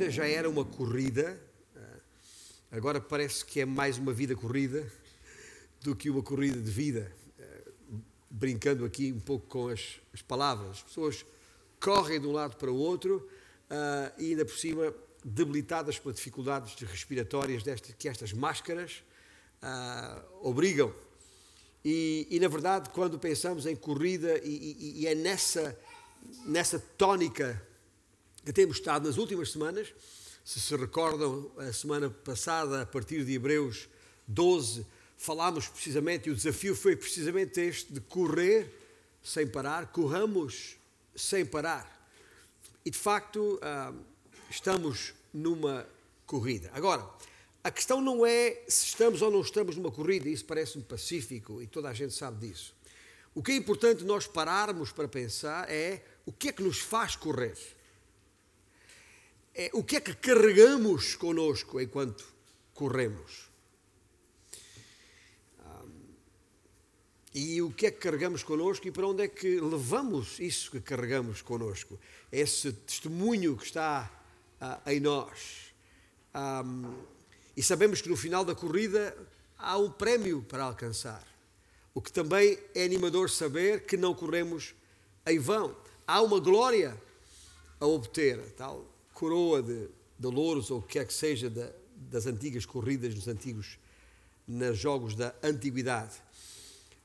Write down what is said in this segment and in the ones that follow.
vida já era uma corrida, agora parece que é mais uma vida corrida do que uma corrida de vida. Brincando aqui um pouco com as, as palavras. As pessoas correm de um lado para o outro e ainda por cima debilitadas pelas dificuldades respiratórias deste, que estas máscaras obrigam. E, e, na verdade, quando pensamos em corrida, e, e, e é nessa, nessa tónica que temos estado nas últimas semanas, se se recordam, a semana passada, a partir de Hebreus 12, falámos precisamente, e o desafio foi precisamente este de correr sem parar, corramos sem parar. E de facto, ah, estamos numa corrida. Agora, a questão não é se estamos ou não estamos numa corrida, isso parece-me pacífico e toda a gente sabe disso. O que é importante nós pararmos para pensar é o que é que nos faz correr. É, o que é que carregamos conosco enquanto corremos. e o que é que carregamos connosco e para onde é que levamos isso que carregamos connosco. Esse testemunho que está uh, em nós. Um, e sabemos que no final da corrida há um prémio para alcançar. O que também é animador saber que não corremos em vão. Há uma glória a obter, tal coroa de, de louros ou o que quer que seja da, das antigas corridas nos antigos nos jogos da antiguidade.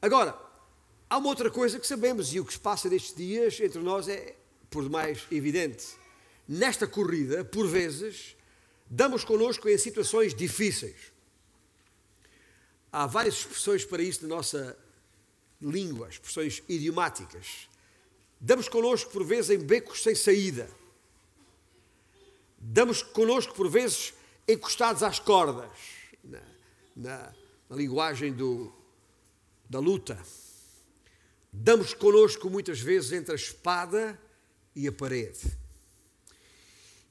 Agora, há uma outra coisa que sabemos e o que se passa nestes dias entre nós é por demais evidente. Nesta corrida, por vezes, damos connosco em situações difíceis. Há várias expressões para isso na nossa língua, expressões idiomáticas. Damos connosco, por vezes, em becos sem saída. Damos connosco, por vezes, encostados às cordas, na, na, na linguagem do, da luta. Damos connosco, muitas vezes, entre a espada e a parede.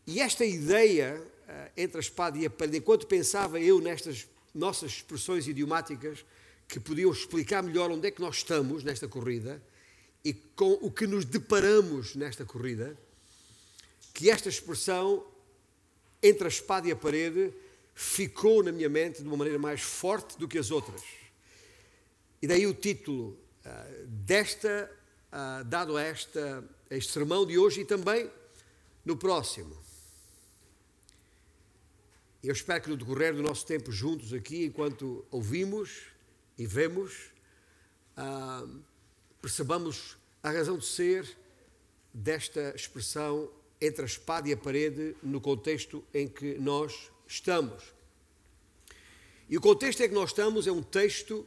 E esta ideia eh, entre a espada e a parede, enquanto pensava eu nestas nossas expressões idiomáticas que podiam explicar melhor onde é que nós estamos nesta corrida e com o que nos deparamos nesta corrida, que esta expressão entre a espada e a parede ficou na minha mente de uma maneira mais forte do que as outras. E daí o título uh, desta, uh, dado a, esta, a este sermão de hoje e também no próximo. Eu espero que no decorrer do nosso tempo juntos aqui, enquanto ouvimos e vemos, ah, percebamos a razão de ser desta expressão entre a espada e a parede no contexto em que nós estamos. E o contexto em que nós estamos é um texto,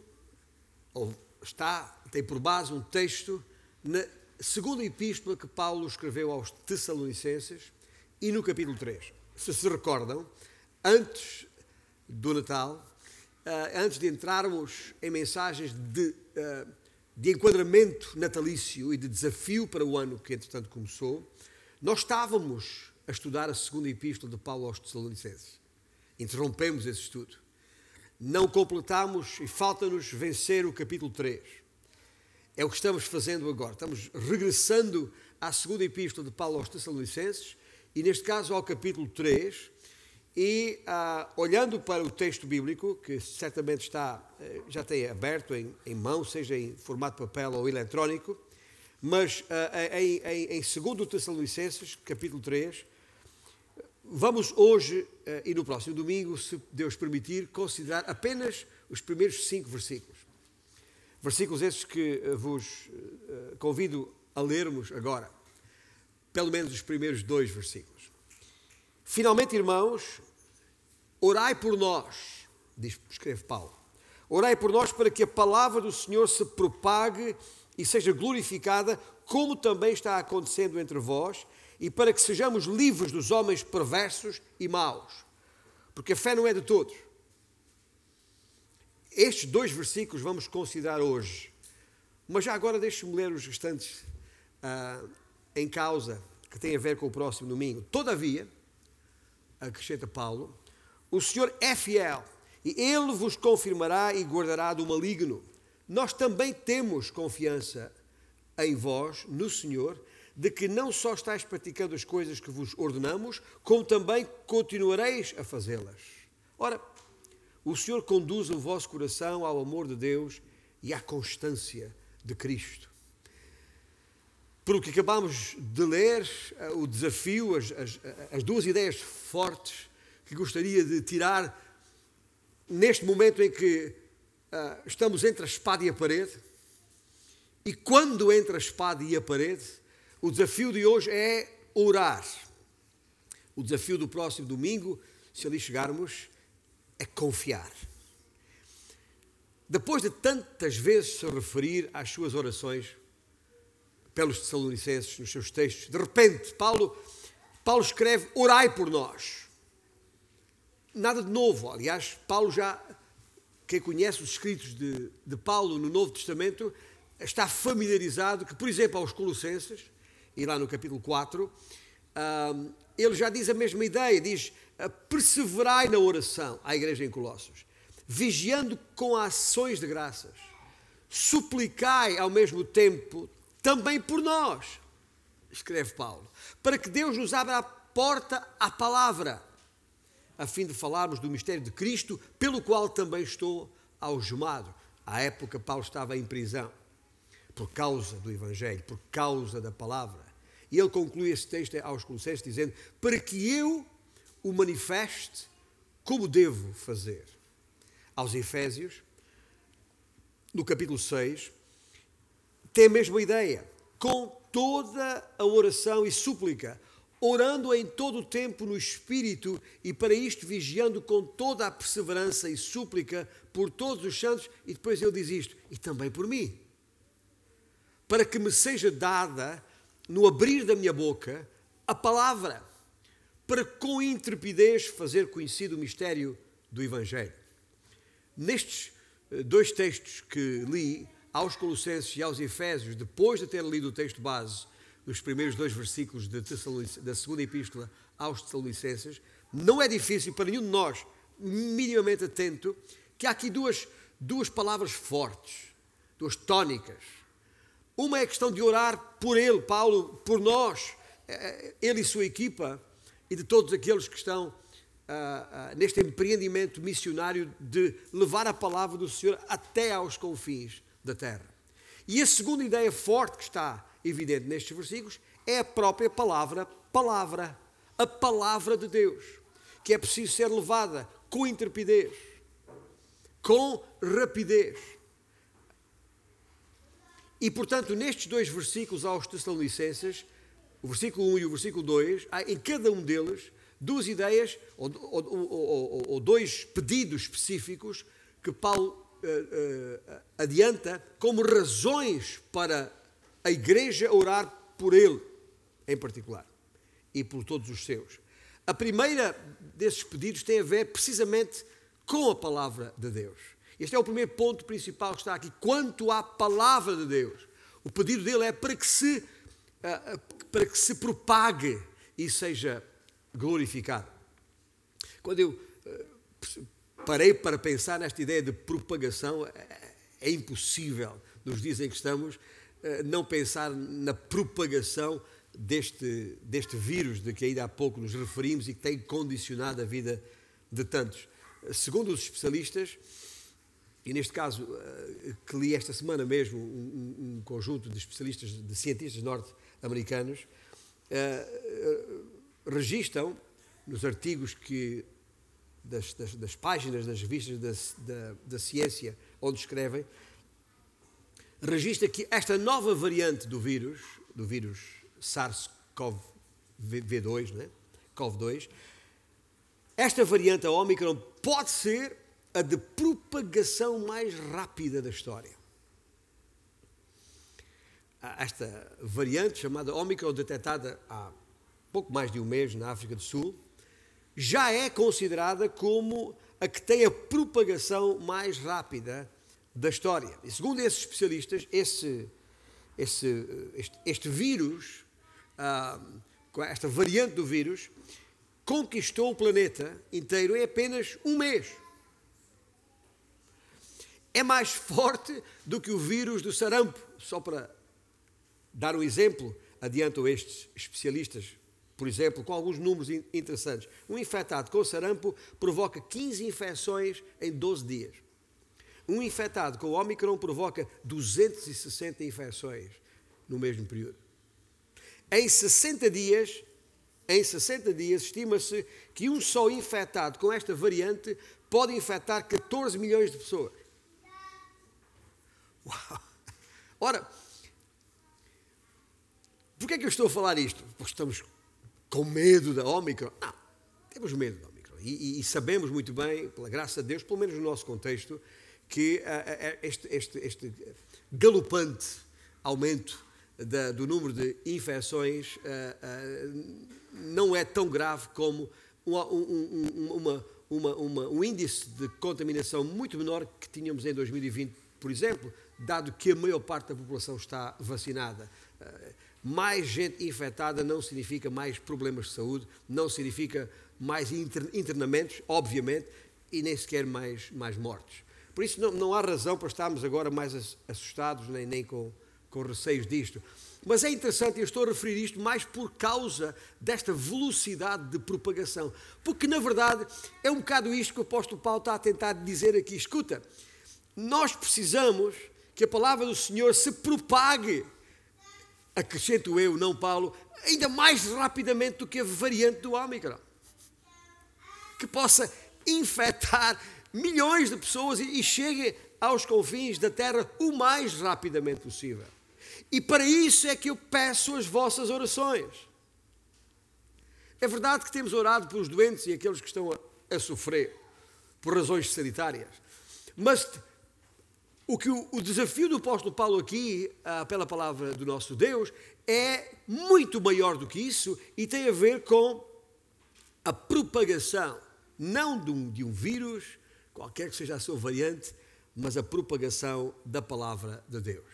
ou está, tem por base um texto na segunda epístola que Paulo escreveu aos Tessalonicenses e no capítulo 3. Se se recordam, antes do Natal, uh, antes de entrarmos em mensagens de, uh, de enquadramento natalício e de desafio para o ano que entretanto começou, nós estávamos a estudar a segunda epístola de Paulo aos Tessalonicenses. Interrompemos esse estudo. Não completamos e falta-nos vencer o capítulo 3. É o que estamos fazendo agora. Estamos regressando à segunda epístola de Paulo aos Tessalonicenses e, neste caso, ao capítulo 3 e ah, olhando para o texto bíblico, que certamente está, eh, já tem aberto em, em mão, seja em formato papel ou eletrónico, mas ah, em, em, em 2 Tessalonicenses, capítulo 3, vamos hoje ah, e no próximo domingo, se Deus permitir, considerar apenas os primeiros cinco versículos. Versículos esses que vos convido a lermos agora. Pelo menos os primeiros dois versículos. Finalmente, irmãos, orai por nós, diz, escreve Paulo. Orai por nós para que a palavra do Senhor se propague e seja glorificada, como também está acontecendo entre vós, e para que sejamos livres dos homens perversos e maus. Porque a fé não é de todos. Estes dois versículos vamos considerar hoje. Mas já agora deixe-me ler os restantes uh, em causa, que têm a ver com o próximo domingo. Todavia, acrescenta Paulo, o Senhor é fiel e Ele vos confirmará e guardará do maligno. Nós também temos confiança em vós, no Senhor, de que não só estáis praticando as coisas que vos ordenamos, como também continuareis a fazê-las. Ora, o Senhor conduz o vosso coração ao amor de Deus e à constância de Cristo. Pelo que acabamos de ler, eh, o desafio, as, as, as duas ideias fortes que gostaria de tirar neste momento em que uh, estamos entre a espada e a parede, e quando entre a espada e a parede, o desafio de hoje é orar. O desafio do próximo domingo, se ali chegarmos, é confiar. Depois de tantas vezes se referir às suas orações pelos Tessalonicenses nos seus textos, de repente Paulo, Paulo escreve: Orai por nós. Nada de novo, aliás, Paulo já, quem conhece os escritos de, de Paulo no Novo Testamento, está familiarizado que, por exemplo, aos Colossenses, e lá no capítulo 4, ele já diz a mesma ideia, diz, perseverai na oração à igreja em Colossos, vigiando com ações de graças, suplicai ao mesmo tempo também por nós, escreve Paulo, para que Deus nos abra a porta à palavra, a fim de falarmos do mistério de Cristo, pelo qual também estou algemado. À época, Paulo estava em prisão por causa do Evangelho, por causa da palavra. E ele conclui esse texto aos Colossenses dizendo: Para que eu o manifeste como devo fazer. Aos Efésios, no capítulo 6, tem a mesma ideia. Com toda a oração e súplica, orando em todo o tempo no Espírito e para isto vigiando com toda a perseverança e súplica por todos os santos. E depois ele diz isto: e também por mim para que me seja dada, no abrir da minha boca, a palavra, para com intrepidez fazer conhecido o mistério do Evangelho. Nestes eh, dois textos que li, aos Colossenses e aos Efésios, depois de ter lido o texto base, nos primeiros dois versículos da segunda epístola aos Tessalonicenses, não é difícil para nenhum de nós, minimamente atento, que há aqui duas, duas palavras fortes, duas tónicas, uma é a questão de orar por ele, Paulo, por nós, eh, eh, ele e sua equipa, e de todos aqueles que estão uh, uh, neste empreendimento missionário de levar a palavra do Senhor até aos confins da terra. E a segunda ideia forte que está evidente nestes versículos é a própria palavra, palavra, a palavra de Deus, que é preciso ser levada com intrepidez, com rapidez. E, portanto, nestes dois versículos aos Tessalonicenses, o versículo 1 e o versículo 2, há em cada um deles duas ideias ou, ou, ou, ou dois pedidos específicos que Paulo uh, uh, adianta como razões para a igreja orar por ele, em particular, e por todos os seus. A primeira desses pedidos tem a ver precisamente com a palavra de Deus. Este é o primeiro ponto principal que está aqui. Quanto à palavra de Deus, o pedido dele é para que se, ah, ah, para que se propague e seja glorificado. Quando eu ah, parei para pensar nesta ideia de propagação, é, é impossível, nos dias em que estamos, não pensar na propagação deste, deste vírus de que ainda há pouco nos referimos e que tem condicionado a vida de tantos. Segundo os especialistas, e neste caso, eh, que li esta semana mesmo, um, um conjunto de especialistas, de cientistas norte-americanos, uh, registam nos artigos que das, das, das páginas das revistas da, da, da, ciência onde escrevem, registra que esta nova variante do vírus, do vírus SARS-CoV-2, né? CoV-2, esta variante, a Omicron, pode ser a de propagação mais rápida da história. Esta variante, chamada Omicron, detectada há pouco mais de um mês na África do Sul, já é considerada como a que tem a propagação mais rápida da história. E segundo esses especialistas, esse, esse, este, este vírus, ah, esta variante do vírus, conquistou o planeta inteiro em apenas um mês é mais forte do que o vírus do sarampo. Só para dar um exemplo, adiantam estes especialistas, por exemplo, com alguns números interessantes. Um infectado com sarampo provoca 15 infecções em 12 dias. Um infectado com o Omicron provoca 260 infecções no mesmo período. Em 60 dias, em 60 dias, estima-se que um só infectado com esta variante pode infectar 14 milhões de pessoas. Uau! Ora, por que é que eu estou a falar isto? Porque estamos com medo da Omicron. Não, temos medo da Omicron. E, e, e sabemos muito bem, pela graça de Deus, pelo menos no nosso contexto, que uh, este, este, este galopante aumento da, do número de infecções não é tão grave como uma, um, uma, uma, um índice de contaminação muito menor que tínhamos em 2020, por exemplo, dado que a maior parte da população está vacinada. Mais gente infectada não significa mais problemas de saúde, não significa mais internamentos, obviamente, e nem sequer mais, mais mortes. Por isso não, não há razão para estarmos agora mais assustados, nem, nem com, com receios disto. Mas é interessante, eu estou a referir isto mais por causa desta velocidade de propagação. Porque, na verdade, é um bocado isto que o apóstolo Paulo está a tentar dizer aqui. Escuta, nós precisamos que a palavra do Senhor se propague acrescento eu, não Paulo, ainda mais rapidamente do que a variante do Ômicron. Que possa infectar milhões de pessoas e chegue aos confins da terra o mais rapidamente possível. E para isso é que eu peço as vossas orações. É verdade que temos orado pelos doentes e aqueles que estão a, a sofrer por razões sanitárias, mas o que o, o desafio do apóstolo Paulo aqui, ah, pela palavra do nosso Deus, é muito maior do que isso e tem a ver com a propagação, não de um, de um vírus, qualquer que seja a sua variante, mas a propagação da palavra de Deus.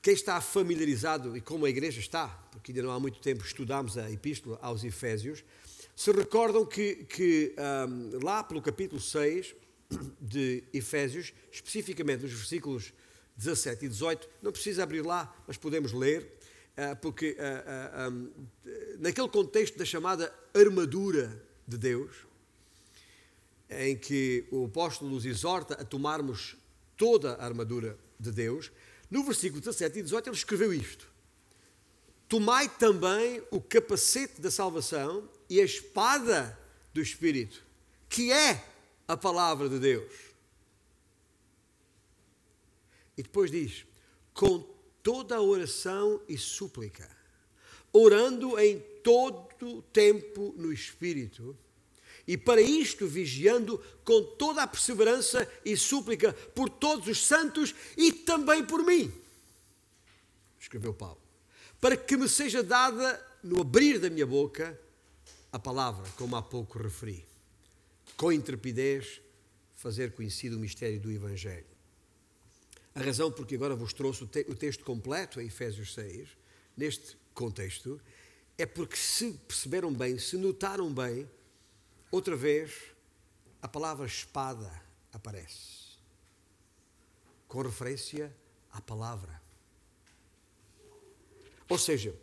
Quem está familiarizado, e como a igreja está, porque ainda não há muito tempo estudámos a epístola aos Efésios, se recordam que, que um, ah, lá pelo capítulo 6, de Efésios, especificamente nos versículos 17 e 18. Não precisa abrir lá, mas podemos ler, eh, porque eh, eh, naquele contexto da chamada armadura de Deus, em que o apóstolo nos exorta a tomarmos toda a armadura de Deus, no versículo 17 e 18 ele escreveu isto: Tomai também o capacete da salvação e a espada do Espírito, que é a palavra de Deus. E depois diz: com toda a oração e súplica, orando em todo tempo no Espírito, e para isto vigiando com toda a perseverança e súplica por todos os santos e também por mim. Escreveu Paulo. Para que me seja dada no abrir da minha boca a palavra, como há pouco referi com intrepidez, fazer conhecido o mistério do Evangelho. A razão porque agora vos trouxe o, te o texto completo em Efésios 6, neste contexto, é porque se perceberam bem, se notaram bem, outra vez a palavra espada aparece, com referência à palavra. Ou seja,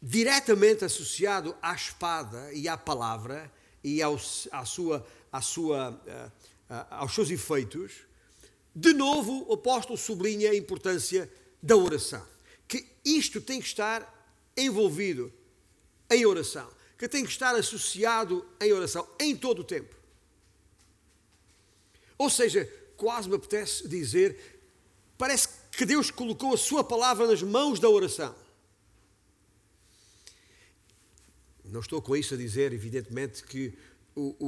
diretamente associado à espada e à palavra e ao, à sua, à sua, uh, uh, aos seus efeitos, de novo o apóstolo sublinha a importância da oração. Que isto tem que estar envolvido em oração, que tem que estar associado em oração em todo o tempo. Ou seja, quase me apetece dizer, parece que Deus colocou a sua palavra nas mãos da oração. Não estou com isso a dizer, evidentemente, que, o, o,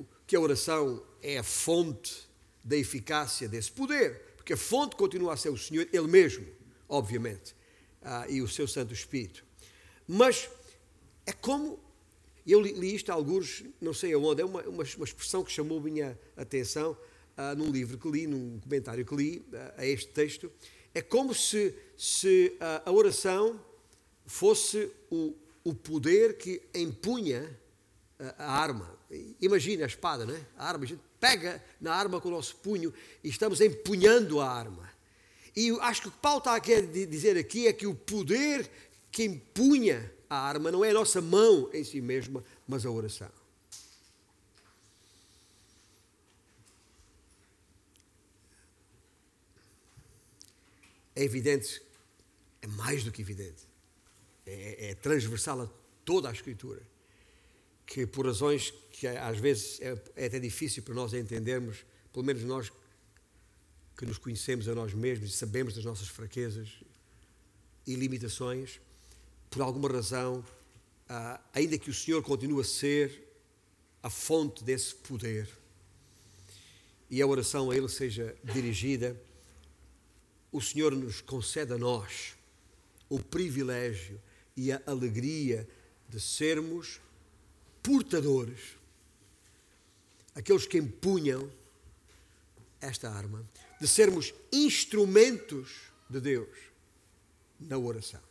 o, que a oração é a fonte da eficácia desse poder, porque a fonte continua a ser o Senhor, Ele mesmo, obviamente, ah, e o seu Santo Espírito. Mas é como. Eu li, li isto a alguns, não sei aonde, é uma, uma, uma expressão que chamou minha atenção ah, num livro que li, num comentário que li ah, a este texto. É como se, se ah, a oração fosse o, o poder que empunha a arma. Imagina a espada, né? A arma, a gente pega na arma com o nosso punho e estamos empunhando a arma. E acho que o que Paulo está a querer dizer aqui é que o poder que empunha a arma não é a nossa mão em si mesma, mas a oração. É evidente, é mais do que evidente, é, é transversal a toda a Escritura, que por razões que às vezes é, é até difícil para nós entendermos, pelo menos nós que nos conhecemos a nós mesmos e sabemos das nossas fraquezas e limitações, por alguma razão, ah, ainda que o Senhor continue a ser a fonte desse poder e a oração a Ele seja dirigida, o Senhor nos concede a nós o privilégio e a alegria de sermos portadores, aqueles que empunham esta arma, de sermos instrumentos de Deus na oração.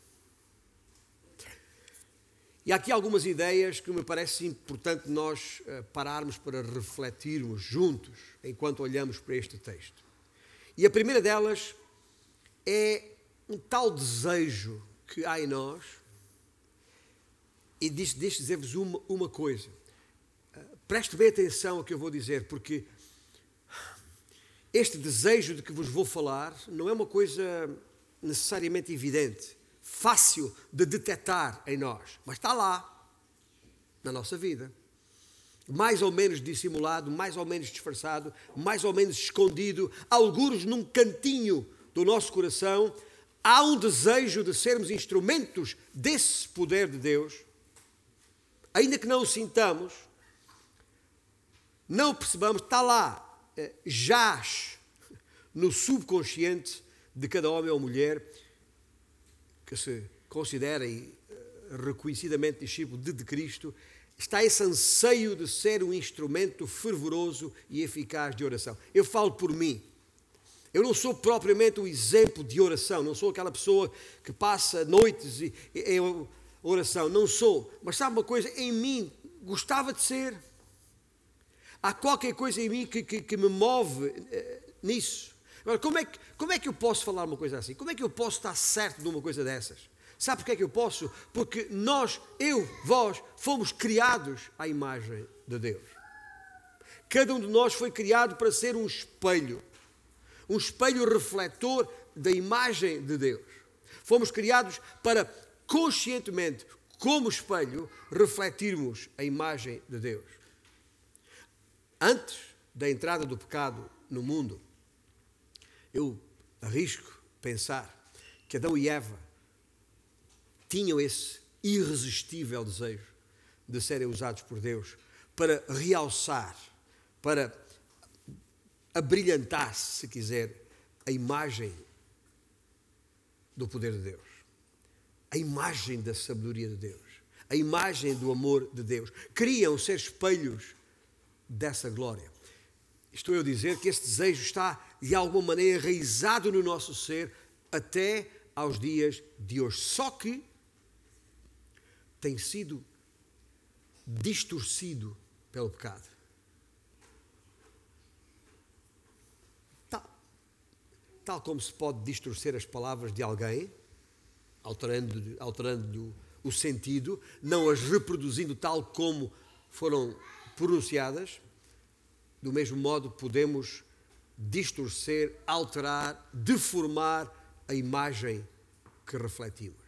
E há aqui algumas ideias que me parece importante nós eh, pararmos para refletirmos juntos enquanto olhamos para este texto. E a primeira delas é um tal desejo que há em nós. E deixe dizer-vos uma, uma coisa. Eh, preste bem atenção ao que eu vou dizer, porque este desejo de que vos vou falar não é uma coisa necessariamente evidente, fácil de detectar em nós, mas está lá, na nossa vida. Mais ou menos dissimulado, mais ou menos disfarçado, mais ou menos escondido, alguns num cantinho do nosso coração, há um desejo de sermos instrumentos desse poder de Deus, ainda que não o sintamos, não o percebamos, está lá, eh, jaz no subconsciente de cada homem ou mulher que se considera eh, reconhecidamente discípulo de Cristo, está esse anseio de ser um instrumento fervoroso e eficaz de oração. Eu falo por mim. Eu não sou propriamente um exemplo de oração, não sou aquela pessoa que passa noites em oração, não sou. Mas sabe uma coisa? Em mim, gostava de ser. Há qualquer coisa em mim que, que, que me move eh, nisso. Agora, como é, que, como é que eu posso falar uma coisa assim? Como é que eu posso estar certo de uma coisa dessas? Sabe porquê é que eu posso? Porque nós, eu, vós, fomos criados à imagem de Deus. Cada um de nós foi criado para ser um espelho, um espelho refletor da imagem de Deus. Fomos criados para conscientemente, como espelho, refletirmos a imagem de Deus. Antes da entrada do pecado no mundo, eu arrisco pensar que Adão e Eva tinham esse irresistível desejo de serem usados por Deus para realçar, para abrilhantar, se quiser, a imagem do poder de Deus, a imagem da sabedoria de Deus, a imagem do amor de Deus. Queriam ser espelhos dessa glória. Estou eu a dizer que esse desejo está de alguma maneira enraizado no nosso ser até aos dias de hoje. Só que tem sido distorcido pelo pecado. Tal, tal como se pode distorcer as palavras de alguém, alterando, alterando o sentido, não as reproduzindo tal como foram pronunciadas, do mesmo modo, podemos distorcer, alterar, deformar a imagem que refletimos.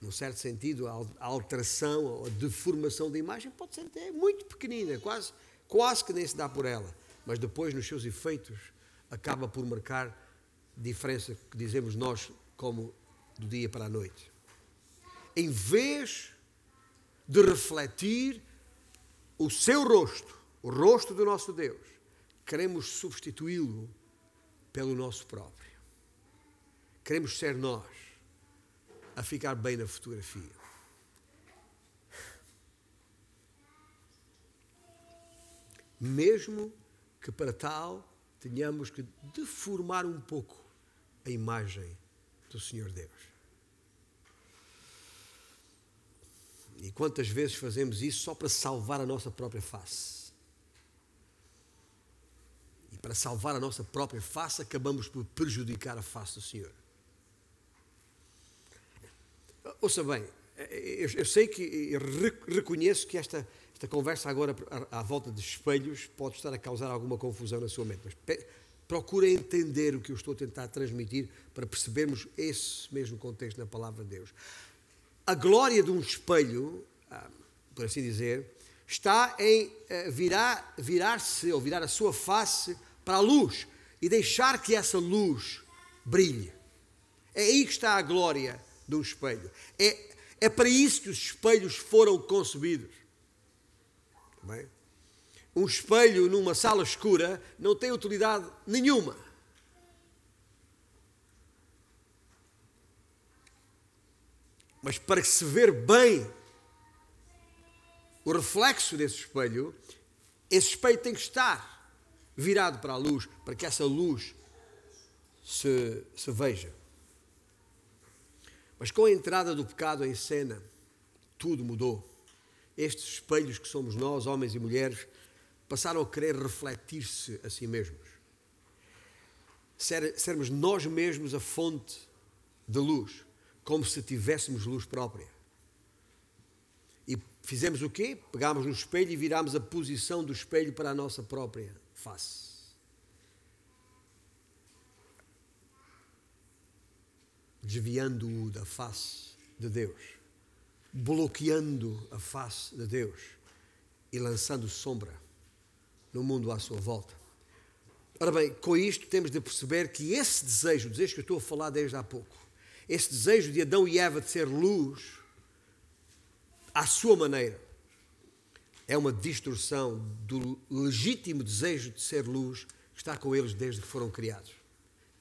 Num certo sentido, a alteração ou a deformação da imagem pode ser até muito pequenina, quase, quase que nem se dá por ela, mas depois, nos seus efeitos, acaba por marcar diferença que dizemos nós como do dia para a noite. Em vez de refletir o seu rosto, o rosto do nosso Deus, queremos substituí-lo pelo nosso próprio. Queremos ser nós a ficar bem na fotografia. Mesmo que para tal tenhamos que deformar um pouco a imagem do Senhor Deus. E quantas vezes fazemos isso só para salvar a nossa própria face? Para salvar a nossa própria face, acabamos por prejudicar a face do Senhor. Ouça bem, eu, eu sei que eu reconheço que esta, esta conversa agora à, volta de espelhos pode estar a causar alguma confusão na sua mente, mas procura entender o que eu estou a tentar transmitir para percebermos esse mesmo contexto na palavra de Deus. A glória de um espelho, ah, por assim dizer, está em eh, virar, virar-se ou virar a sua face para a luz e deixar que essa luz brilhe. É aí que está a glória de um espelho. É, é para isso que os espelhos foram concebidos. Bem? Um espelho numa sala escura não tem utilidade nenhuma. Mas para se ver bem o reflexo desse espelho, esse espelho tem que estar virado para a luz, para que essa luz se, se veja. Mas com a entrada do pecado em cena, tudo mudou. Estes espelhos que somos nós, homens e mulheres, passaram a querer refletir-se a si mesmos. Ser, sermos nós mesmos a fonte de luz, como se tivéssemos luz própria. E fizemos o quê? Pegámos no espelho e virámos a posição do espelho para a nossa própria face. Desviando-o da face de Deus, bloqueando a face de Deus e lançando sombra no mundo à sua volta. Ora bem, com isto temos de perceber que esse desejo, o desejo que eu estou a falar desde há pouco, esse desejo de Adão e Eva de ser luz, à sua maneira, é uma distorção do legítimo desejo de ser luz que está com eles desde que foram criados.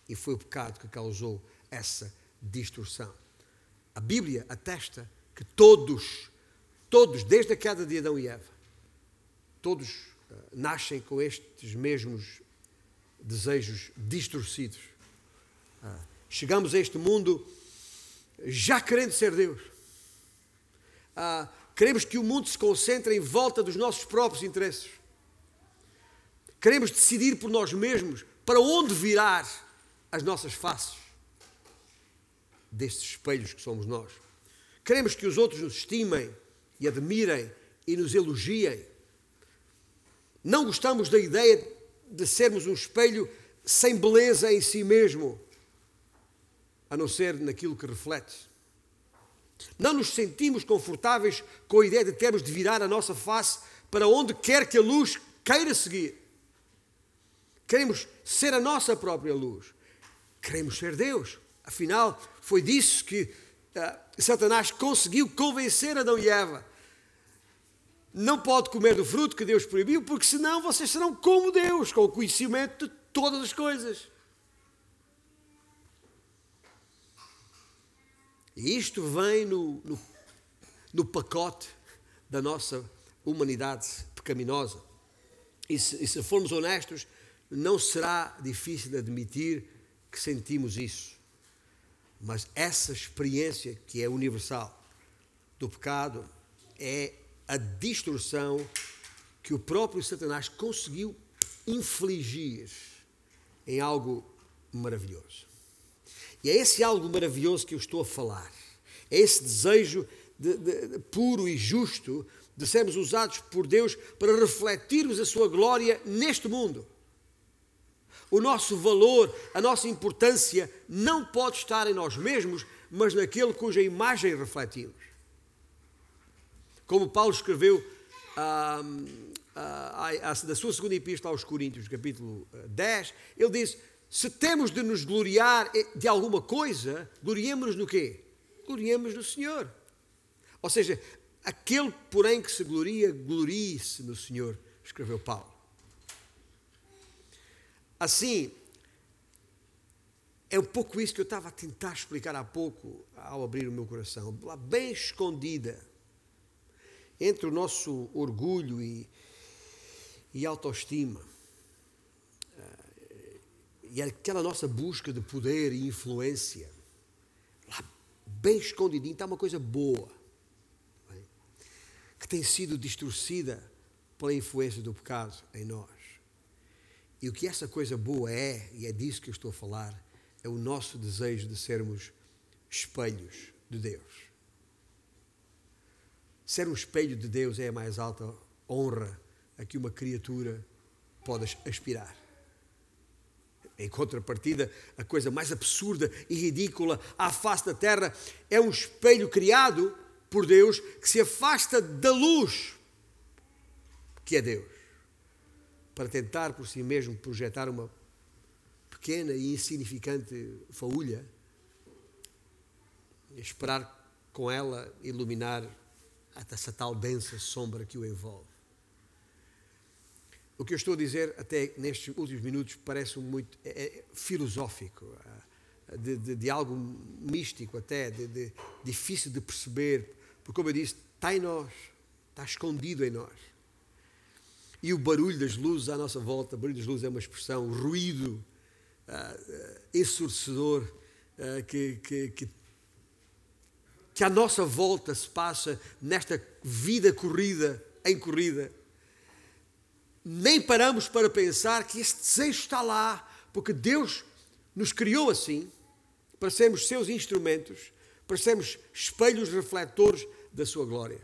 E foi o pecado que causou essa distorção. A Bíblia atesta que todos, todos, desde a queda de Adão e Eva, todos uh, nascem com estes mesmos desejos distorcidos. Uh, chegamos a este mundo já querendo ser Deus. Uh, Queremos que o mundo se concentre em volta dos nossos próprios interesses. Queremos decidir por nós mesmos para onde virar as nossas faces destes espelhos que somos nós. Queremos que os outros nos estimem e admirem e nos elogiem. Não gostamos da ideia de sermos um espelho sem beleza em si mesmo, a não ser naquilo que reflete. Não nos sentimos confortáveis com a ideia de termos de virar a nossa face para onde quer que a luz queira seguir. Queremos ser a nossa própria luz. Queremos ser Deus. Afinal, foi disso que uh, Satanás conseguiu convencer Adão e Eva. Não pode comer do fruto que Deus proibiu, porque senão vocês serão como Deus, com o conhecimento de todas as coisas. E isto vem no, no, no pacote da nossa humanidade pecaminosa. E se, e se formos honestos, não será difícil admitir que sentimos isso. Mas essa experiência que é universal do pecado é a distorção que o próprio Satanás conseguiu infligir em algo maravilhoso. E é esse algo maravilhoso que eu estou a falar. É esse desejo de, de, puro e justo de sermos usados por Deus para refletirmos a sua glória neste mundo. O nosso valor, a nossa importância não pode estar em nós mesmos, mas naquele cuja imagem refletimos. Como Paulo escreveu ah, ah, ah, da sua segunda epístola aos Coríntios, capítulo 10, ele diz: se temos de nos gloriar de alguma coisa, gloriemos-nos no quê? Gloriemos no Senhor. Ou seja, aquele, porém, que se gloria, glorie-se no Senhor, escreveu Paulo. Assim, é um pouco isso que eu estava a tentar explicar há pouco, ao abrir o meu coração, lá bem escondida, entre o nosso orgulho e, e autoestima e aquela nossa busca de poder e influência, lá bem escondidinho, está uma coisa boa, bem, que tem sido distorcida pela influência do pecado em nós. E o que essa coisa boa é, e é disso que eu estou a falar, é o nosso desejo de sermos espelhos de Deus. Ser um espelho de Deus é a mais alta honra a que uma criatura pode aspirar. Em contrapartida, a coisa mais absurda e ridícula à face da terra é um espelho criado por Deus que se afasta da luz que é Deus, para tentar por si mesmo projetar uma pequena e insignificante faúlha e esperar com ela iluminar essa tal densa sombra que o envolve. O que eu estou a dizer, até nestes últimos minutos, parece muito é, é filosófico, é, de, de, de, algo místico até, de, difícil de perceber, porque, como eu disse, está em nós, está escondido em nós. E o barulho das luzes à nossa volta, barulho das luzes é uma expressão, ruído uh, ensurdecedor uh, que, que, que, que à nossa volta se passa nesta vida corrida, em corrida nem paramos para pensar que esse desejo está lá, porque Deus nos criou assim, para sermos seus instrumentos, para sermos espelhos refletores da sua glória.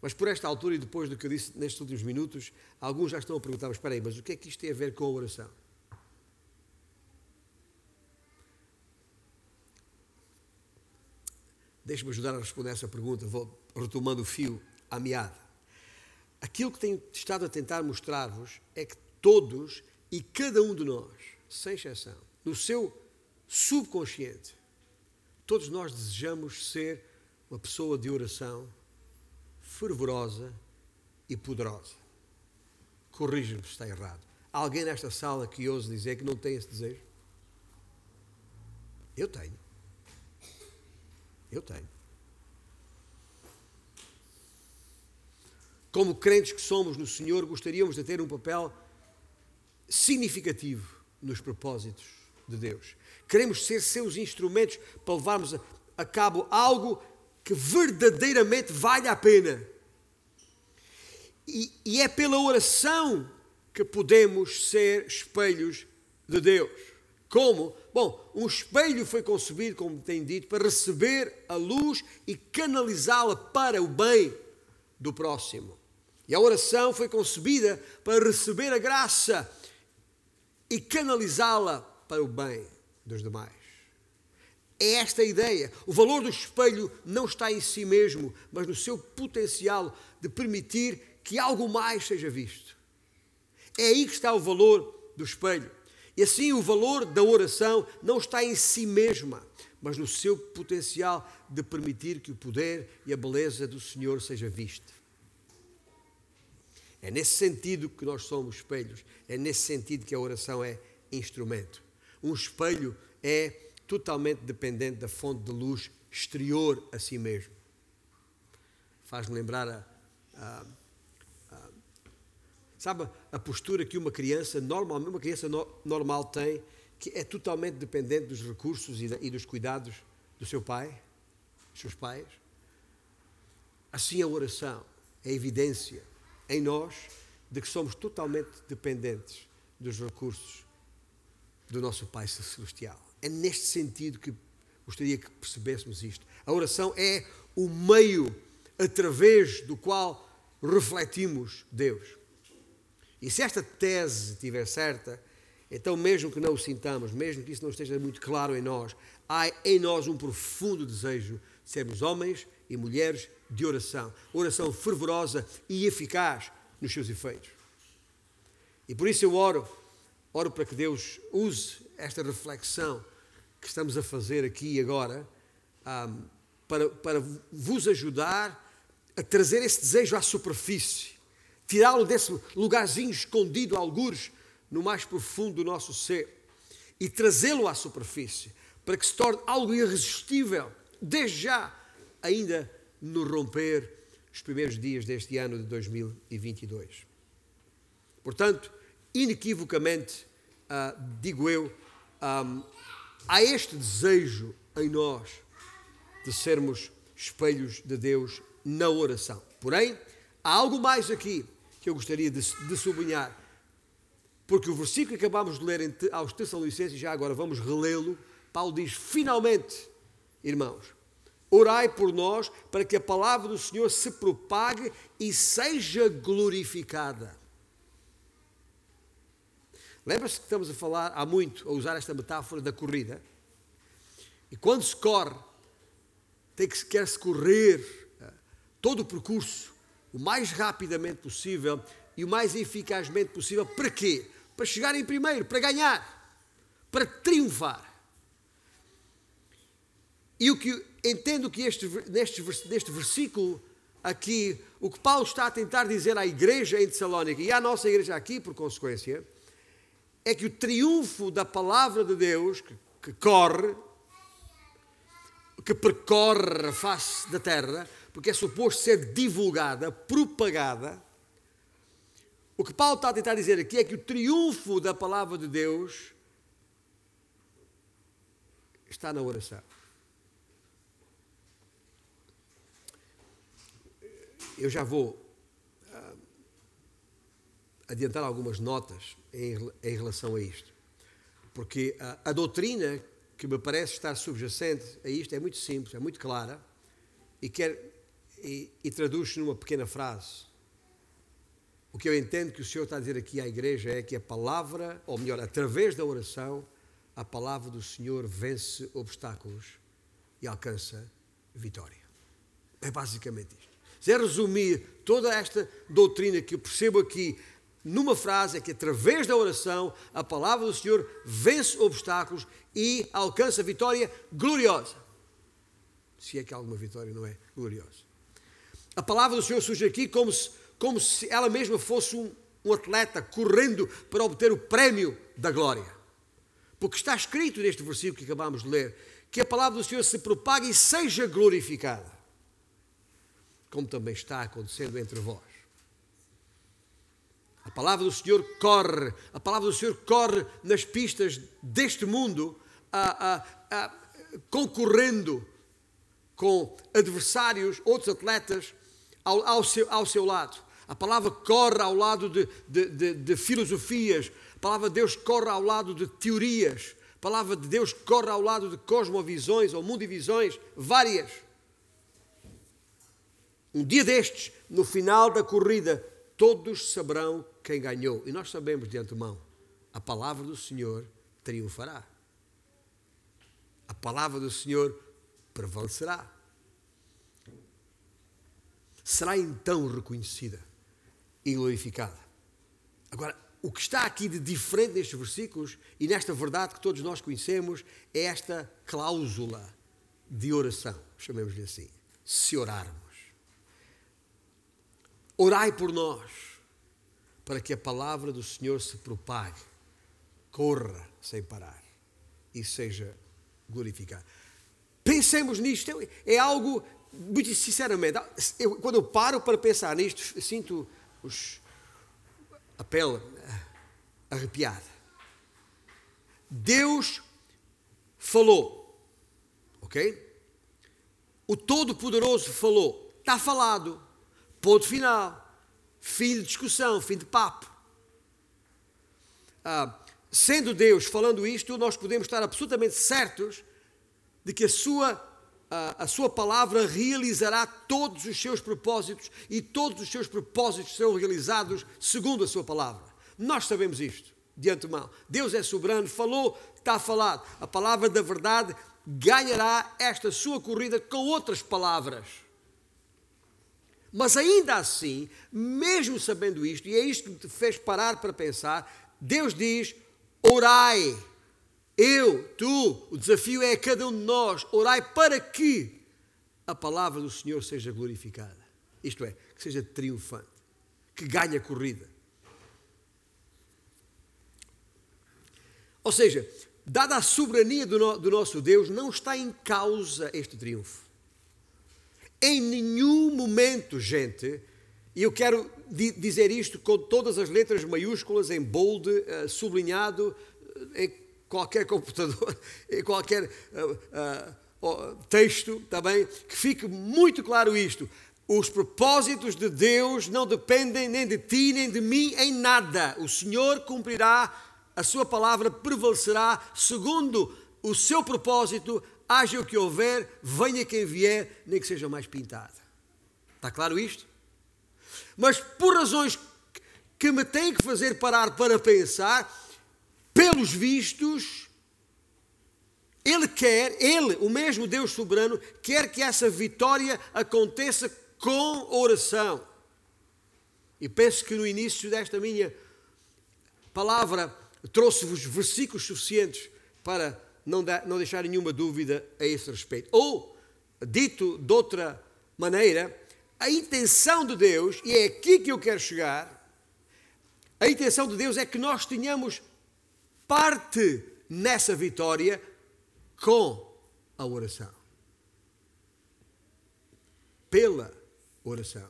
Mas por esta altura e depois do que eu disse nestes últimos minutos, alguns já estão a perguntar, mas espera aí, mas o que é que isto tem a ver com a oração? Deixe-me ajudar a responder essa pergunta, vou retomando o fio à meada. Aquilo que tenho estado a tentar mostrar-vos é que todos e cada um de nós, sem exceção, no seu subconsciente, todos nós desejamos ser uma pessoa de oração fervorosa e poderosa. Corrija-me se está errado. Há alguém nesta sala que ouse dizer que não tem esse desejo? Eu tenho. Eu tenho. Como crentes que somos no Senhor, gostaríamos de ter um papel significativo nos propósitos de Deus. Queremos ser seus instrumentos para levarmos a, cabo algo que verdadeiramente vale a pena. E, e é pela oração que podemos ser espelhos de Deus. Como? Bom, um espelho foi concebido, como tem dito, para receber a luz e canalizá-la para o bem do próximo. E a oração foi concebida para receber a graça e canalizá-la para o bem dos demais. É esta a ideia. O valor do espelho não está em si mesmo, mas no seu potencial de permitir que algo mais seja visto. É aí que está o valor do espelho. E assim o valor da oração não está em si mesma, mas no seu potencial de permitir que o poder e a beleza do Senhor seja vista. É nesse sentido que nós somos espelhos, é nesse sentido que a oração é instrumento. Um espelho é totalmente dependente da fonte de luz exterior a si mesmo. Faz-me lembrar a, a, a, sabe a postura que uma criança normalmente uma criança no, normal tem, que é totalmente dependente dos recursos e, da, e dos cuidados do seu pai, dos seus pais. Assim a oração é evidência em nós de que somos totalmente dependentes dos recursos do nosso Pai Celestial. É neste sentido que gostaria que percebêssemos isto. A oração é o meio através do qual refletimos Deus. E se esta tese estiver certa, então, mesmo que não o sintamos, mesmo que isso não esteja muito claro em nós, há em nós um profundo desejo de sermos homens e mulheres de oração. Oração fervorosa e eficaz nos seus efeitos. E por isso eu oro, oro para que Deus use esta reflexão que estamos a fazer aqui e agora um, para, para vos ajudar a trazer esse desejo à superfície, tirá-lo desse lugarzinho escondido, algures, no mais profundo do nosso ser e trazê-lo à superfície para que se torne algo irresistível, desde já, ainda no romper os primeiros dias deste ano de 2022. Portanto, inequivocamente, uh, digo eu, um, há este desejo em nós de sermos espelhos de Deus na oração. Porém, há algo mais aqui que eu gostaria de, de sublinhar. Porque o versículo que acabamos de ler aos Tessalonicenses, já agora vamos relê-lo, Paulo diz: finalmente, irmãos, orai por nós para que a palavra do Senhor se propague e seja glorificada. Lembra-se que estamos a falar há muito, a usar esta metáfora da corrida? E quando se corre, tem que quer-se correr eh, todo o percurso o mais rapidamente possível e o mais eficazmente possível. Para quê? Para chegar em primeiro, para ganhar, para triunfar. E o que entendo que este, neste, neste versículo aqui, o que Paulo está a tentar dizer à igreja em Tessalónica e à nossa igreja aqui, por consequência, é que o triunfo da palavra de Deus, que, que corre, que percorre a face da terra, porque é suposto ser divulgada, propagada. O que Paulo está a tentar dizer aqui é que o triunfo da palavra de Deus está na oração. Eu já vou uh, adiantar algumas notas em, em, relação a isto, porque uh, a doutrina que me parece estar subjacente a isto é muito simples, é muito clara e, e, e traduz-se numa pequena frase. O que eu entendo que o Senhor está a dizer aqui à igreja é que a palavra, ou melhor, através da oração, a palavra do Senhor vence obstáculos e alcança vitória. É basicamente isto. Se é resumir toda esta doutrina que eu percebo aqui numa frase, é que através da oração a palavra do Senhor vence obstáculos e alcança vitória gloriosa. Se é que alguma vitória não é gloriosa. A palavra do Senhor surge aqui como se, como se ela mesma fosse um, um atleta correndo para obter o prémio da glória. Porque está escrito neste versículo que acabamos de ler que a palavra do Senhor se propague e seja glorificada como também está acontecendo entre vós. A palavra do Senhor corre, a palavra do Senhor corre nas pistas deste mundo, a, a, a, concorrendo com adversários, outros atletas, ao, ao, seu, ao seu lado. A palavra corre ao lado de, de, de, de filosofias, a palavra de Deus corre ao lado de teorias, a palavra de Deus corre ao lado de cosmovisões ou mundivisões várias. Um dia destes, no final da corrida, todos saberão quem ganhou. E nós sabemos de antemão: a palavra do Senhor triunfará. A palavra do Senhor prevalecerá. Será então reconhecida e glorificada. Agora, o que está aqui de diferente nestes versículos e nesta verdade que todos nós conhecemos é esta cláusula de oração, chamemos-lhe assim. Se orarmos. Orai por nós, para que a palavra do Senhor se propague, corra sem parar e seja glorificada. Pensemos nisto, é algo, muito sinceramente, eu, quando eu paro para pensar nisto, sinto os, a pele arrepiada. Deus falou, ok? O Todo-Poderoso falou, está falado. Ponto final. Fim de discussão, fim de papo. Ah, sendo Deus falando isto, nós podemos estar absolutamente certos de que a sua, a, a sua palavra realizará todos os seus propósitos e todos os seus propósitos serão realizados segundo a sua palavra. Nós sabemos isto de antemão. Deus é soberano, falou, está falado. A palavra da verdade ganhará esta sua corrida com outras palavras. Mas ainda assim, mesmo sabendo isto, e é isto que te fez parar para pensar, Deus diz: orai. Eu, tu, o desafio é a cada um de nós, orai para que a palavra do Senhor seja glorificada. Isto é, que seja triunfante, que ganhe a corrida. Ou seja, dada a soberania do, no, do nosso Deus, não está em causa este triunfo. Em nenhum momento, gente, e eu quero dizer isto com todas as letras maiúsculas, em bold, uh, sublinhado, uh, em qualquer computador, em qualquer uh, texto, também, tá que fique muito claro isto. Os propósitos de Deus não dependem nem de ti nem de mim em nada. O Senhor cumprirá, a sua palavra prevalecerá segundo o seu propósito, haja o que houver, venha quem vier, nem que seja mais pintado. Está claro isto? Mas por razões que me têm que fazer parar para pensar, pelos vistos, ele quer, ele, o mesmo Deus soberano, quer que essa vitória aconteça com oração. E penso que no início desta minha palavra trouxe-vos versículos suficientes para não, não deixar nenhuma dúvida a esse respeito. Ou, dito de outra maneira, a intenção de Deus, e é aqui que eu quero chegar, a intenção de Deus é que nós tenhamos parte nessa vitória com a oração. Pela oração.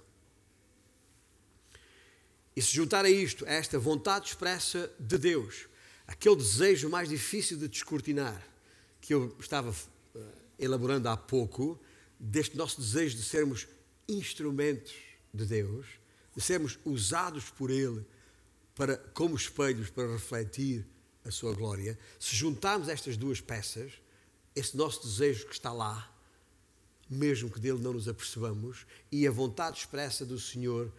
E se juntar a isto, a esta vontade expressa de Deus, aquele desejo mais difícil de descortinar, que eu estava eh, elaborando há pouco, deste nosso desejo de sermos instrumentos de Deus, de sermos usados por Ele para, como espelhos para refletir a sua glória, se juntarmos estas duas peças, esse nosso desejo que está lá, mesmo que dele não nos apercebamos, e a vontade expressa do Senhor,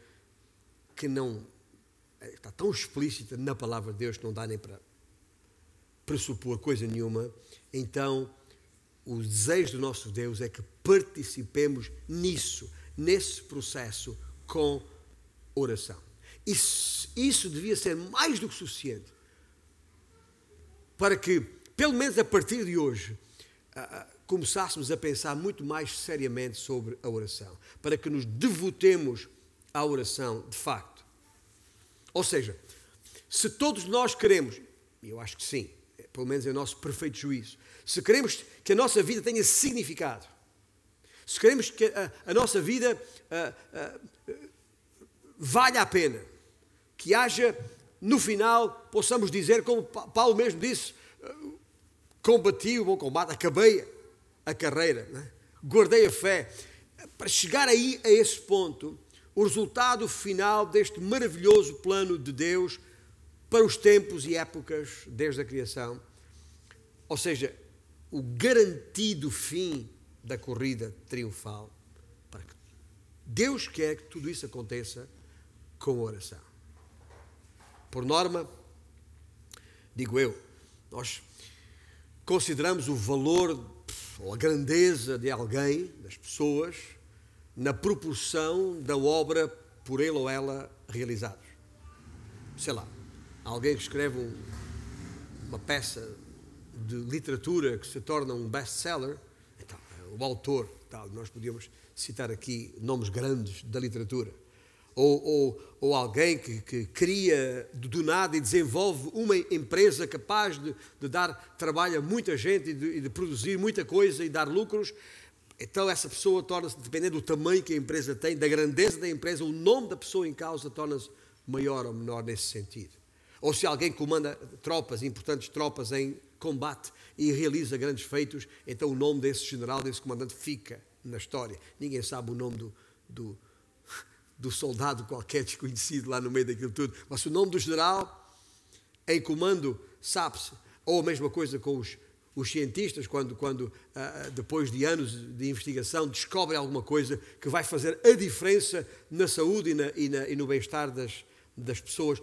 que não está tão explícita na palavra de Deus que não dá nem para pressupor coisa nenhuma, então o desejo do nosso Deus é que participemos nisso, nesse processo com oração. Isso, isso devia ser mais do que suficiente para que, pelo menos a partir de hoje, começássemos a pensar muito mais seriamente sobre a oração, para que nos devotemos à oração de facto. Ou seja, se todos nós queremos, e eu acho que sim, pelo menos é o nosso perfeito juízo, se queremos que a nossa vida tenha significado, se queremos que a, a nossa vida uh, uh, valha a pena, que haja no final, possamos dizer, como Paulo mesmo disse, combati o bom combate, acabei a carreira, é? guardei a fé. Para chegar aí a esse ponto, o resultado final deste maravilhoso plano de Deus para os tempos e épocas desde a criação, ou seja, o garantido fim da corrida triunfal. Deus quer que tudo isso aconteça com oração. Por norma, digo eu, nós consideramos o valor ou a grandeza de alguém, das pessoas, na proporção da obra por ele ou ela realizados. Sei lá, alguém que escreve um, uma peça de literatura que se torna um best-seller, então, o autor, tal, nós podíamos citar aqui nomes grandes da literatura ou, ou, ou alguém que, que cria do nada e desenvolve uma empresa capaz de, de dar trabalho a muita gente e de, e de, produzir muita coisa e dar lucros, então essa pessoa torna-se, dependendo do tamanho que a empresa tem, da grandeza da empresa, o nome da pessoa em causa torna-se maior ou menor nesse sentido. Ou se alguém comanda tropas, importantes tropas em combate e realiza grandes feitos, então o nome desse general, desse comandante, fica na história. Ninguém sabe o nome do, do do soldado qualquer desconhecido lá no meio daquilo tudo. Mas o nome do general em comando sabe-se. Ou a mesma coisa com os, os cientistas, quando, quando uh, depois de anos de investigação, descobrem alguma coisa que vai fazer a diferença na saúde e, na, e, na, e no bem-estar das, das pessoas,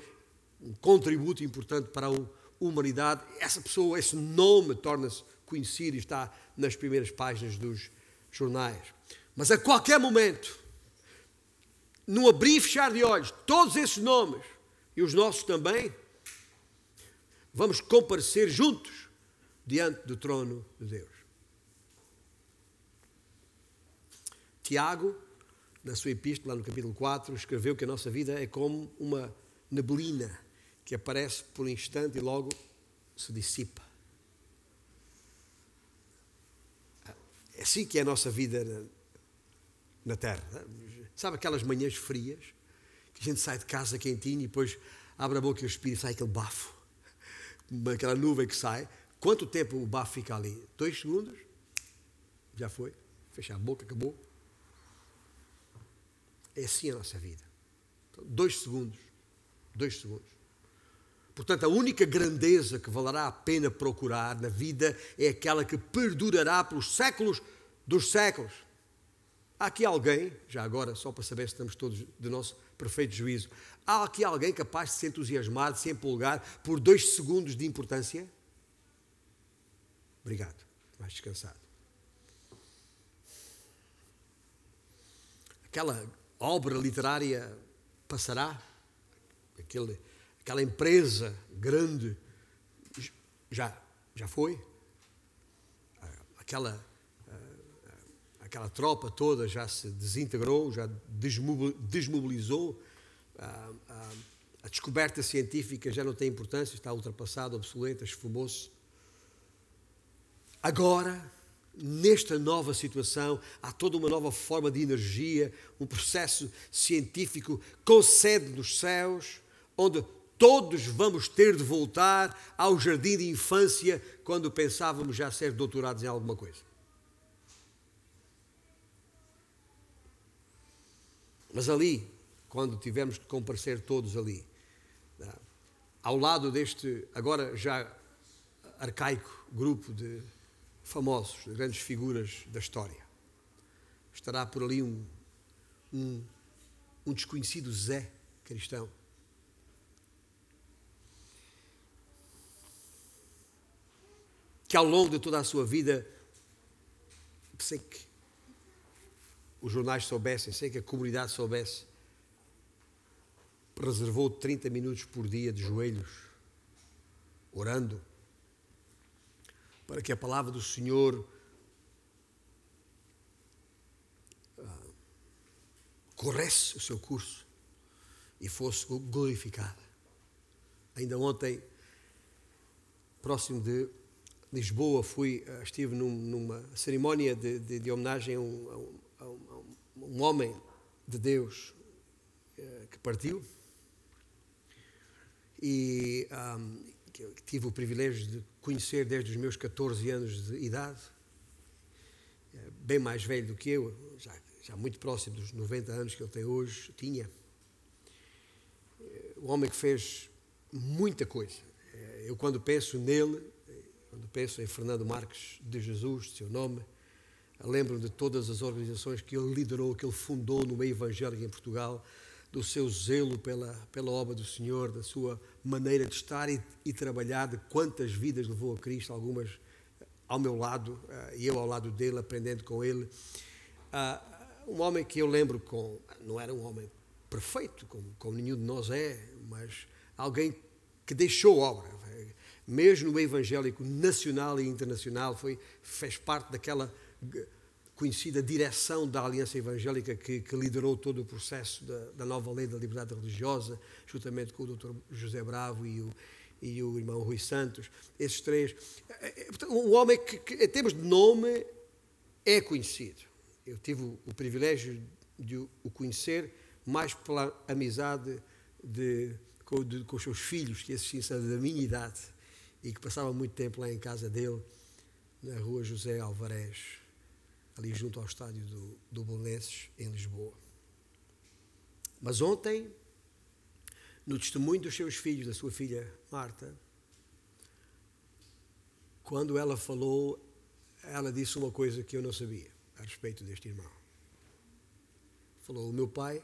um contributo importante para a humanidade. Essa pessoa, esse nome torna-se conhecido e está nas primeiras páginas dos jornais. Mas a qualquer momento, no abrir e fechar de olhos, todos esses nomes e os nossos também, vamos comparecer juntos diante do trono de Deus. Tiago, na sua epístola, no capítulo 4, escreveu que a nossa vida é como uma neblina que aparece por um instante e logo se dissipa. É assim que é a nossa vida na, na Terra. Sabe aquelas manhãs frias que a gente sai de casa quentinho e depois abre a boca e respira e sai aquele bafo, aquela nuvem que sai. Quanto tempo o bafo fica ali? Dois segundos? Já foi. Fechar a boca, acabou. É assim a nossa vida. Dois segundos. Dois segundos. Portanto, a única grandeza que valerá a pena procurar na vida é aquela que perdurará pelos séculos dos séculos. Há aqui alguém, já agora, só para saber se estamos todos de nosso perfeito juízo, há aqui alguém capaz de se entusiasmar, de se empolgar por dois segundos de importância? Obrigado, mais descansado. Aquela obra literária passará? Aquele, aquela empresa grande já, já foi? Aquela, aquela tropa toda já se desintegrou, já desmobilizou? A descoberta científica já não tem importância, está ultrapassada, obsoleta, esfumou-se. Agora, nesta nova situação, há toda uma nova forma de energia, um processo científico concede nos céus, onde todos vamos ter de voltar ao jardim de infância quando pensávamos já ser doutorados em alguma coisa. Mas ali, quando tivemos que comparecer todos ali, ao lado deste, agora já arcaico grupo de famosos, grandes figuras da história. Estará por ali um, um, um desconhecido Zé cristão. Que ao longo de toda a sua vida, sem que os jornais soubessem, sem que a comunidade soubesse, reservou 30 minutos por dia de joelhos, orando para que a palavra do Senhor ah, corresse o seu curso e fosse glorificada. Ainda ontem, próximo de Lisboa, fui, ah, estive num, numa cerimónia de, de, de homenagem a um, a, um, a um, homem de Deus eh, que partiu. E um, que tive o privilégio de conhecer desde os meus 14 anos de idade, é, bem mais velho do que eu, já, já muito próximo dos 90 anos que ele tem hoje, tinha. O é, homem que fez muita coisa. Eu, quando penso nele, quando penso em Fernando Marques de Jesus, seu nome, lembro de todas as organizações que ele liderou, que ele fundou no meio evangélico em Portugal, do seu zelo pela, pela obra do Senhor, da sua maneira de estar e, e trabalhar, de quantas vidas levou a Cristo, algumas ao meu lado uh, e eu ao lado dele, aprendendo com ele. Uh, um homem que eu lembro com, não era um homem perfeito, como, como nenhum de nós é, mas alguém que deixou obra, mesmo no evangélico nacional e internacional, foi, fez parte daquela conhecida direção da Aliança Evangélica que, que liderou todo o processo da, da, nova lei da liberdade religiosa, juntamente com o Dr. José Bravo e o, e o irmão Rui Santos, esses três. É, é, um homem que, que, em termos de nome, é conhecido. Eu tive o, o privilégio de o conhecer mais pela amizade de, com, de, com os seus filhos, que esses são da minha idade, e que passava muito tempo lá em casa dele, na rua José Alvarez ali junto ao estádio do, do Belenenses, em Lisboa. Mas ontem, no testemunho dos seus filhos, da sua filha Marta, quando ela falou, ela disse uma coisa que eu não sabia a respeito deste irmão. Falou: O meu pai,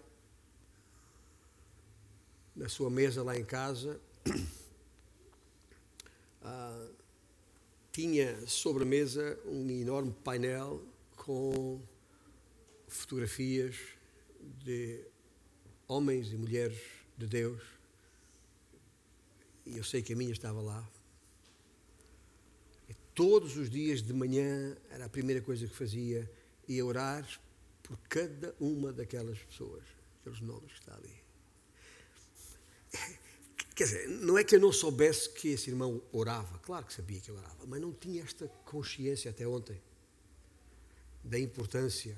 na sua mesa lá em casa, ah, tinha sobre a mesa um enorme painel com fotografias de homens e mulheres de Deus. E eu sei que a minha estava lá. E todos os dias de manhã era a primeira coisa que fazia, ia orar por cada uma daquelas pessoas, aqueles nomes que está ali. Quer dizer, não é que eu não soubesse que esse irmão orava, claro que sabia que orava, mas não tinha esta consciência até ontem da importância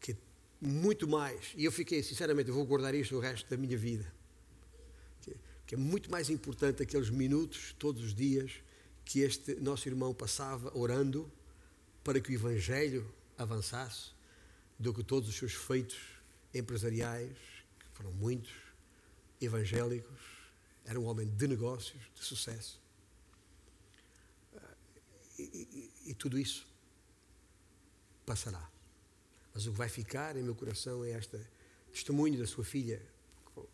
que muito mais, e eu fiquei, sinceramente, eu vou guardar isto o resto da minha vida, que é muito mais importante aqueles minutos, todos os dias, que este nosso irmão passava orando para que o Evangelho avançasse, do que todos os seus feitos empresariais, que foram muitos, evangélicos, era um homem de negócios, de sucesso. E, e, e tudo isso passará. Mas o que vai ficar em meu coração é este testemunho da sua filha,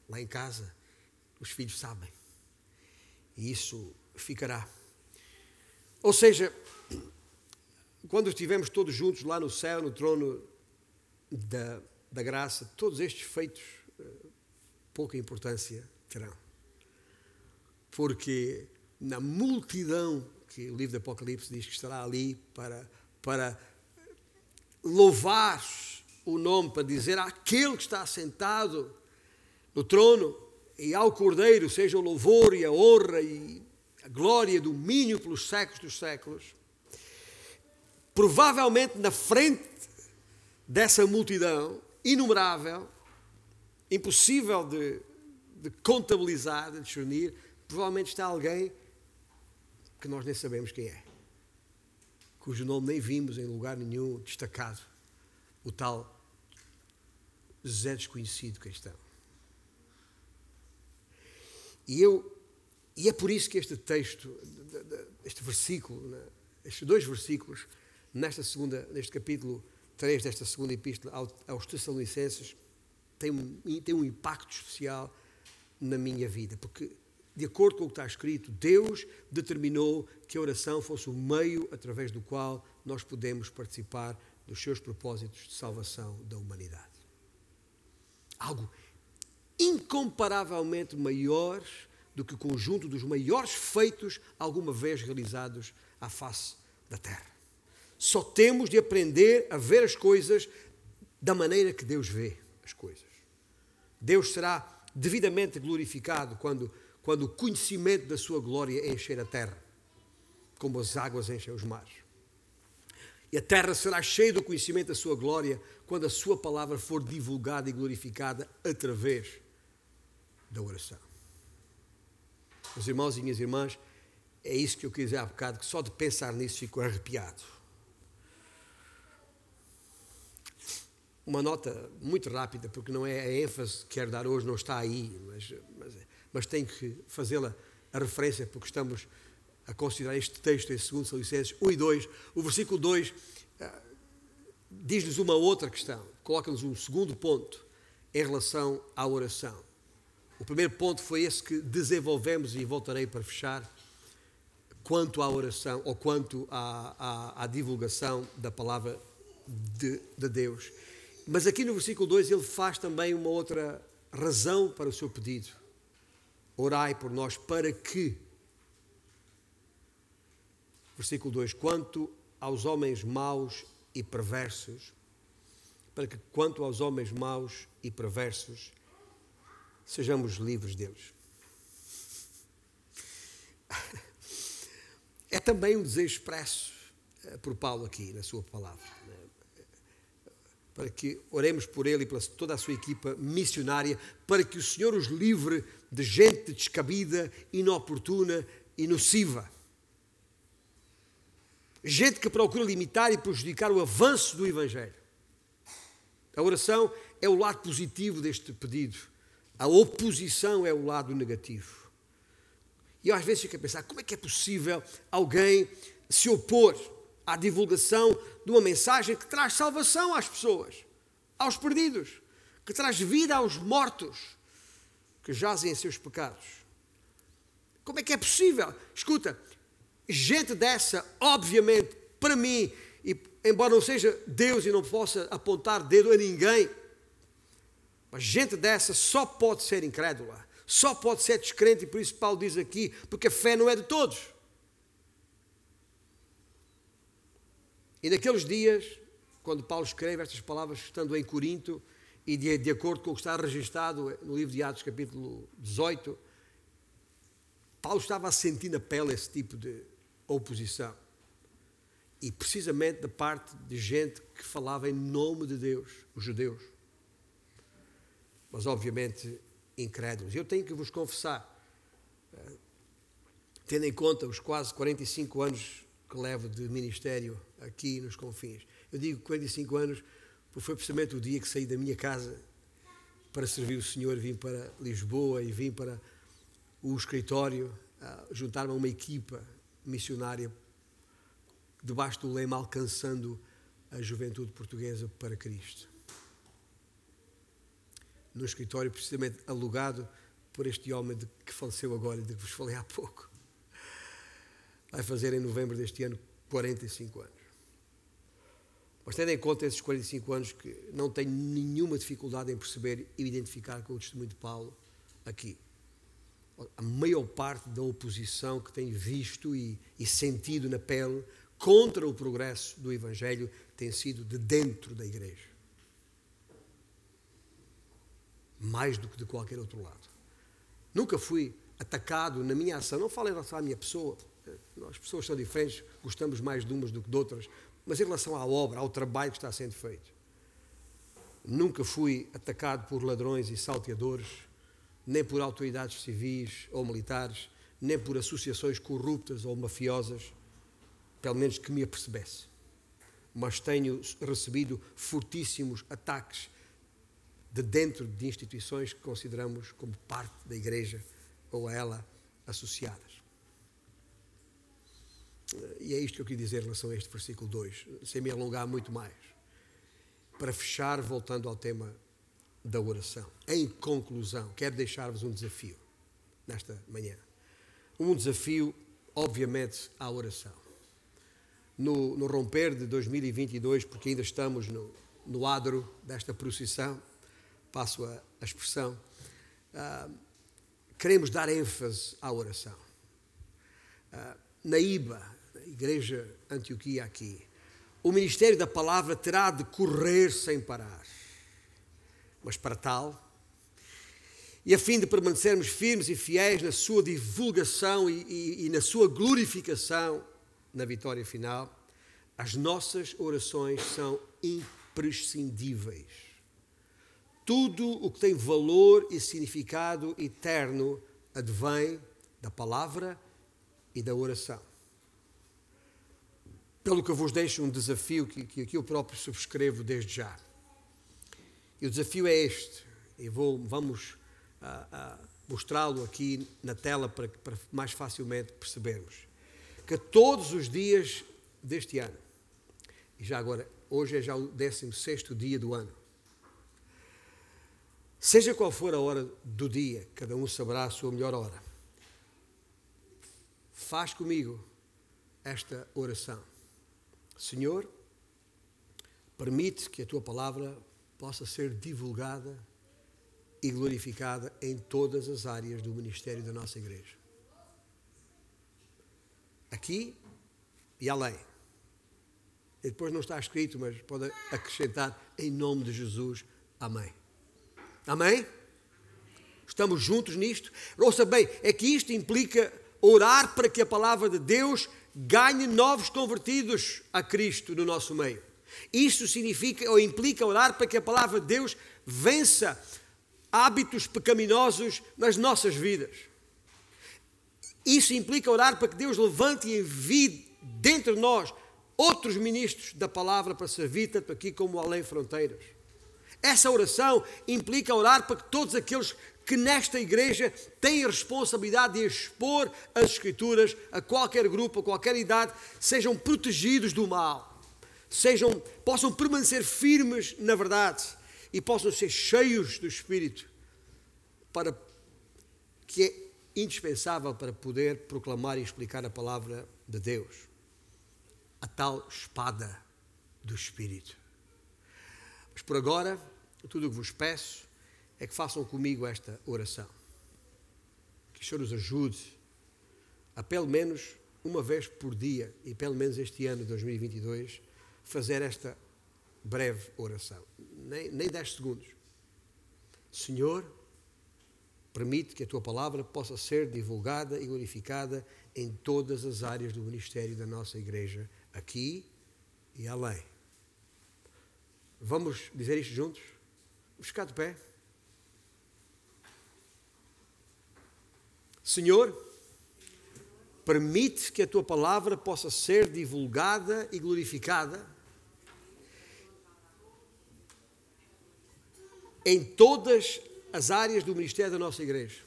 lá em casa, os filhos sabem. E isso ficará. Ou seja, quando estivermos todos juntos lá no céu, no trono da, da graça, todos estes feitos pouca importância terão. Porque na multidão que o livro do Apocalipse diz que estará ali para, para louvar o nome, para dizer àquele que está sentado no trono e ao Cordeiro seja o louvor e a honra e a glória domínio pelos séculos dos séculos. Provavelmente na frente dessa multidão inumerável, impossível de, de contabilizar, de discernir, provavelmente está alguém que nós nem sabemos quem é, cujo nome nem vimos em lugar nenhum destacado, o tal Zé desconhecido cristão. E eu e é por isso que este texto, este versículo, né, estes dois versículos, nesta segunda, neste capítulo 3 desta segunda epístola aos Tessalonicenses, tem um, tem um impacto especial na minha vida, porque de acordo com o que está escrito, Deus determinou que a oração fosse o meio através do qual nós podemos participar dos seus propósitos de salvação da humanidade. Algo incomparavelmente maior do que o conjunto dos maiores feitos alguma vez realizados à face da terra. Só temos de aprender a ver as coisas da maneira que Deus vê as coisas. Deus será devidamente glorificado quando quando o conhecimento da sua glória encher a terra, como as águas enchem os mares. E a terra será cheia do conhecimento da sua glória quando a sua palavra for divulgada e glorificada através da oração. Meus irmãos e minhas irmãs, é isso que eu quis dizer há bocado, que só de pensar nisso fico arrepiado. Uma nota muito rápida, porque não é a ênfase que quero dar hoje, não está aí, mas, mas mas tenho que fazê-la a referência, porque estamos a considerar este texto em 2 Salicenses 1 e 2. O versículo 2 uh, diz-nos uma outra questão, coloca-nos um segundo ponto em relação à oração. O primeiro ponto foi esse que desenvolvemos e voltarei para fechar, quanto à oração ou quanto à, à, à divulgação da palavra de, de Deus. Mas aqui no versículo 2 ele faz também uma outra razão para o seu pedido orai por nós para que, versículo 2, quanto aos homens maus e perversos, para que, quanto aos homens maus e perversos, sejamos livres deles. É também um desejo expresso eh, por Paulo aqui na sua palavra. Para que oremos por ele e por toda a sua equipa missionária, para que o Senhor os livre de gente descabida, inoportuna e nociva. Gente que procura limitar e prejudicar o avanço do Evangelho. A oração é o lado positivo deste pedido. A oposição é o lado negativo. E eu às vezes fico a pensar: como é que é possível alguém se opor à divulgação de uma mensagem que traz salvação às pessoas, aos perdidos, que traz vida aos mortos? que jazem em seus pecados. Como é que é possível? Escuta, gente dessa, obviamente, para mim, e embora não seja Deus e não possa apontar dedo a ninguém, mas gente dessa só pode ser incrédula, só pode ser descrente, e por isso Paulo diz aqui, porque a fé não é de todos. E naqueles dias, quando Paulo escreve estas palavras, estando em Corinto, e de, de acordo com o que está registado no livro de Atos, capítulo 18, Paulo estava a sentir na pele esse tipo de oposição. E precisamente da parte de gente que falava em nome de Deus, os judeus. Mas obviamente incrédulos. Eu tenho que vos confessar, eh, tendo em conta os quase 45 anos que levo de ministério aqui nos confins, eu digo 45 anos foi precisamente o dia que saí da minha casa para servir o Senhor, vim para Lisboa e vim para o escritório, juntar-me a uma equipa missionária debaixo do lema Alcançando a Juventude Portuguesa para Cristo. No escritório, precisamente alugado por este homem de, que faleceu agora de que vos falei há pouco. Vai fazer em novembro deste ano 45 anos. Mas tendo em conta esses 45 anos que não tenho nenhuma dificuldade em perceber e identificar com o testemunho de Paulo aqui. A maior parte da oposição que tenho visto e, e sentido na pele contra o progresso do Evangelho tem sido de dentro da igreja. Mais do que de qualquer outro lado. Nunca fui atacado na minha ação, não falo em relação à minha pessoa, as pessoas são diferentes, gostamos mais de umas do que de outras, mas em relação à obra, ao trabalho que está sendo feito. Nunca fui atacado por ladrões e salteadores, nem por autoridades civis ou militares, nem por associações corruptas ou mafiosas, pelo menos que me apercebesse. Mas tenho recebido fortíssimos ataques de dentro de instituições que consideramos como parte da Igreja ou a ela associadas. E é isto que eu queria dizer em relação a este versículo 2, sem me alongar muito mais. Para fechar, voltando ao tema da oração. Em conclusão, quero deixar-vos um desafio nesta manhã. Um desafio, obviamente, à oração. No, no romper de 2022, porque ainda estamos no, no adro desta procissão, passo a, a expressão, uh, queremos dar ênfase à oração. Uh, na IBA, Igreja Antioquia aqui, o ministério da palavra terá de correr sem parar. Mas para tal, e a fim de permanecermos firmes e fiéis na sua divulgação e, e, e na sua glorificação na vitória final, as nossas orações são imprescindíveis. Tudo o que tem valor e significado eterno advém da palavra e da oração. Pelo que eu vos deixo um desafio que, que aqui eu próprio subscrevo desde já. E o desafio é este, e vou, vamos uh, uh, mostrá-lo aqui na tela para, para mais facilmente percebermos. Que todos os dias deste ano, e já agora, hoje é já o 16 dia do ano, seja qual for a hora do dia, cada um saberá a sua melhor hora, faz comigo esta oração. Senhor, permite que a tua palavra possa ser divulgada e glorificada em todas as áreas do ministério da nossa igreja. Aqui e além. E depois não está escrito, mas pode acrescentar em nome de Jesus. Amém. Amém? Estamos juntos nisto? Ouça bem, é que isto implica orar para que a palavra de Deus ganhe novos convertidos a Cristo no nosso meio. Isto significa ou implica orar para que a palavra de Deus vença hábitos pecaminosos nas nossas vidas. Isso implica orar para que Deus levante e envie dentro de nós outros ministros da palavra para servir tanto aqui como além fronteiras. Essa oração implica orar para que todos aqueles que nesta igreja têm a responsabilidade de expor as Escrituras a qualquer grupo, a qualquer idade, sejam protegidos do mal, sejam, possam permanecer firmes na verdade e possam ser cheios do Espírito, para que é indispensável para poder proclamar e explicar a palavra de Deus, a tal espada do Espírito. Mas por agora, tudo o que vos peço é que façam comigo esta oração. Que o Senhor nos ajude a, pelo menos uma vez por dia, e pelo menos este ano de 2022, fazer esta breve oração. Nem, nem 10 segundos. Senhor, permite que a tua palavra possa ser divulgada e glorificada em todas as áreas do ministério da nossa igreja, aqui e além. Vamos dizer isto juntos? Vamos ficar de pé. Senhor, permite que a tua palavra possa ser divulgada e glorificada em todas as áreas do ministério da nossa igreja.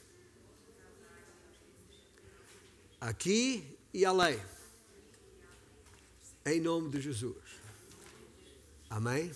Aqui e além. Em nome de Jesus. Amém?